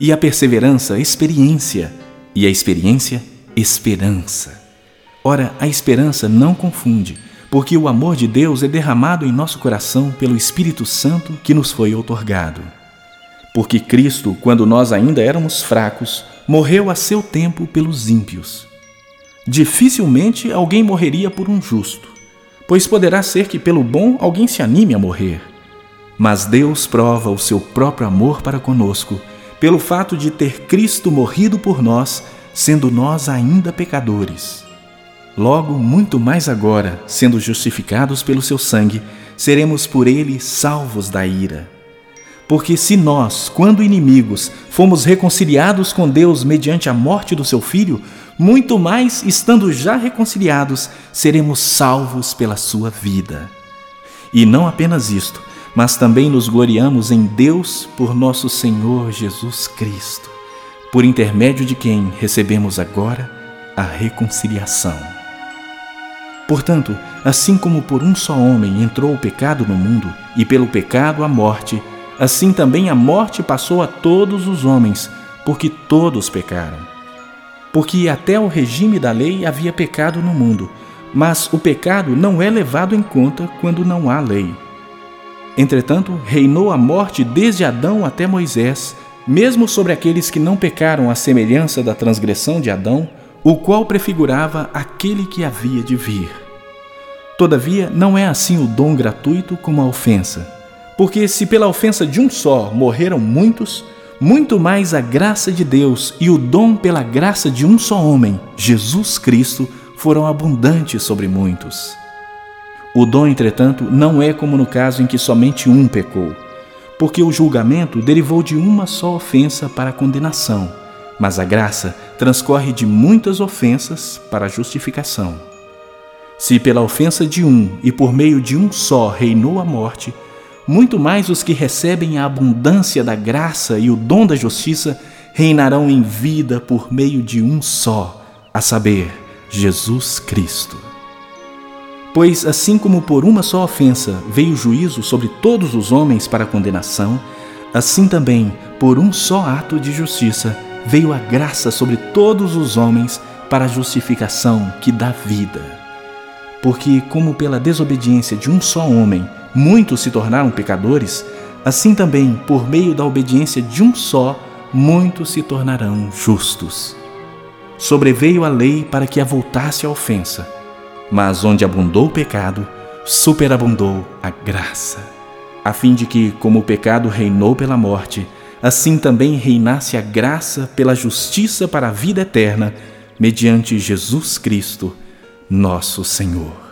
e a perseverança, experiência, e a experiência, esperança. Ora, a esperança não confunde, porque o amor de Deus é derramado em nosso coração pelo Espírito Santo que nos foi outorgado. Porque Cristo, quando nós ainda éramos fracos, morreu a seu tempo pelos ímpios. Dificilmente alguém morreria por um justo, pois poderá ser que pelo bom alguém se anime a morrer. Mas Deus prova o seu próprio amor para conosco, pelo fato de ter Cristo morrido por nós, sendo nós ainda pecadores. Logo, muito mais agora, sendo justificados pelo seu sangue, seremos por ele salvos da ira. Porque se nós, quando inimigos, fomos reconciliados com Deus mediante a morte do seu filho, muito mais, estando já reconciliados, seremos salvos pela sua vida. E não apenas isto, mas também nos gloriamos em Deus por nosso Senhor Jesus Cristo, por intermédio de quem recebemos agora a reconciliação. Portanto, assim como por um só homem entrou o pecado no mundo, e pelo pecado a morte, assim também a morte passou a todos os homens, porque todos pecaram. Porque até o regime da lei havia pecado no mundo, mas o pecado não é levado em conta quando não há lei. Entretanto, reinou a morte desde Adão até Moisés, mesmo sobre aqueles que não pecaram à semelhança da transgressão de Adão, o qual prefigurava aquele que havia de vir. Todavia, não é assim o dom gratuito como a ofensa. Porque se pela ofensa de um só morreram muitos, muito mais a graça de Deus e o dom pela graça de um só homem, Jesus Cristo, foram abundantes sobre muitos. O dom, entretanto, não é como no caso em que somente um pecou, porque o julgamento derivou de uma só ofensa para a condenação mas a graça transcorre de muitas ofensas para a justificação. Se pela ofensa de um e por meio de um só reinou a morte, muito mais os que recebem a abundância da graça e o dom da justiça reinarão em vida por meio de um só, a saber, Jesus Cristo. Pois, assim como por uma só ofensa veio o juízo sobre todos os homens para condenação, assim também, por um só ato de justiça, veio a graça sobre todos os homens para a justificação que dá vida. Porque, como pela desobediência de um só homem muitos se tornaram pecadores, assim também, por meio da obediência de um só, muitos se tornarão justos. Sobreveio a lei para que avultasse a ofensa, mas onde abundou o pecado, superabundou a graça, a fim de que, como o pecado reinou pela morte, assim também reinasse a graça pela justiça para a vida eterna, mediante Jesus Cristo, nosso Senhor.